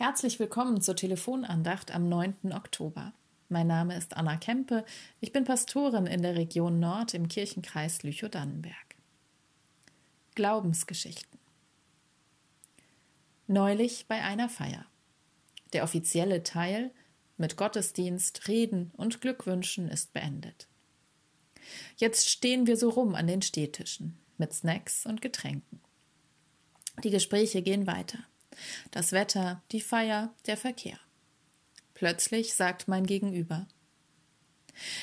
Herzlich willkommen zur Telefonandacht am 9. Oktober. Mein Name ist Anna Kempe. Ich bin Pastorin in der Region Nord im Kirchenkreis Lüchow-Dannenberg. Glaubensgeschichten. Neulich bei einer Feier. Der offizielle Teil mit Gottesdienst, Reden und Glückwünschen ist beendet. Jetzt stehen wir so rum an den Stehtischen mit Snacks und Getränken. Die Gespräche gehen weiter. Das Wetter, die Feier, der Verkehr. Plötzlich sagt mein Gegenüber.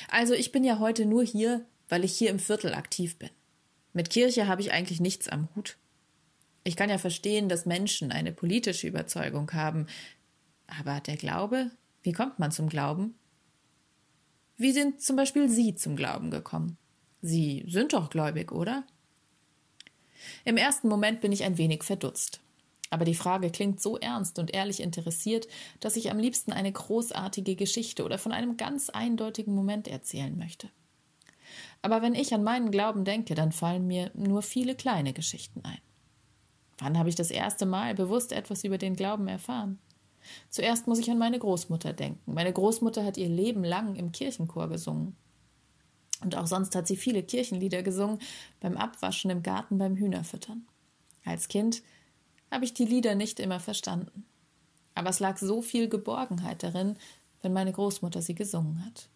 Also ich bin ja heute nur hier, weil ich hier im Viertel aktiv bin. Mit Kirche habe ich eigentlich nichts am Hut. Ich kann ja verstehen, dass Menschen eine politische Überzeugung haben, aber der Glaube, wie kommt man zum Glauben? Wie sind zum Beispiel Sie zum Glauben gekommen? Sie sind doch gläubig, oder? Im ersten Moment bin ich ein wenig verdutzt. Aber die Frage klingt so ernst und ehrlich interessiert, dass ich am liebsten eine großartige Geschichte oder von einem ganz eindeutigen Moment erzählen möchte. Aber wenn ich an meinen Glauben denke, dann fallen mir nur viele kleine Geschichten ein. Wann habe ich das erste Mal bewusst etwas über den Glauben erfahren? Zuerst muss ich an meine Großmutter denken. Meine Großmutter hat ihr Leben lang im Kirchenchor gesungen. Und auch sonst hat sie viele Kirchenlieder gesungen, beim Abwaschen im Garten, beim Hühnerfüttern. Als Kind habe ich die Lieder nicht immer verstanden. Aber es lag so viel Geborgenheit darin, wenn meine Großmutter sie gesungen hat.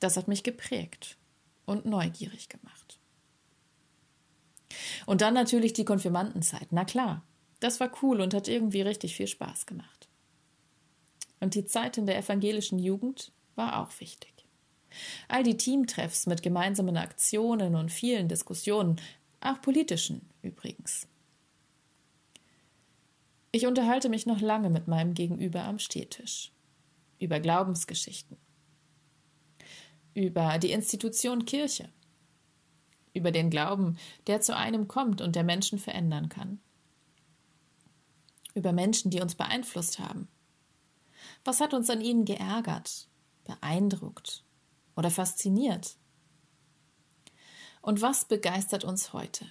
Das hat mich geprägt und neugierig gemacht. Und dann natürlich die Konfirmandenzeit. Na klar, das war cool und hat irgendwie richtig viel Spaß gemacht. Und die Zeit in der evangelischen Jugend war auch wichtig. All die Teamtreffs mit gemeinsamen Aktionen und vielen Diskussionen, auch politischen übrigens. Ich unterhalte mich noch lange mit meinem Gegenüber am Stehtisch. Über Glaubensgeschichten. Über die Institution Kirche. Über den Glauben, der zu einem kommt und der Menschen verändern kann. Über Menschen, die uns beeinflusst haben. Was hat uns an ihnen geärgert, beeindruckt oder fasziniert? Und was begeistert uns heute?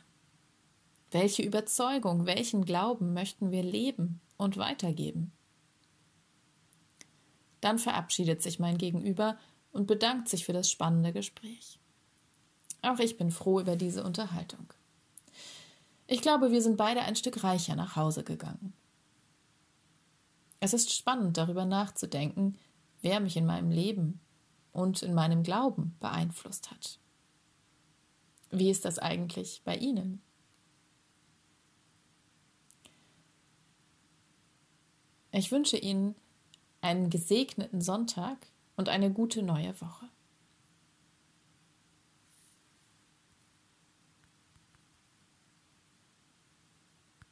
Welche Überzeugung, welchen Glauben möchten wir leben und weitergeben? Dann verabschiedet sich mein Gegenüber und bedankt sich für das spannende Gespräch. Auch ich bin froh über diese Unterhaltung. Ich glaube, wir sind beide ein Stück reicher nach Hause gegangen. Es ist spannend, darüber nachzudenken, wer mich in meinem Leben und in meinem Glauben beeinflusst hat. Wie ist das eigentlich bei Ihnen? Ich wünsche Ihnen einen gesegneten Sonntag und eine gute neue Woche.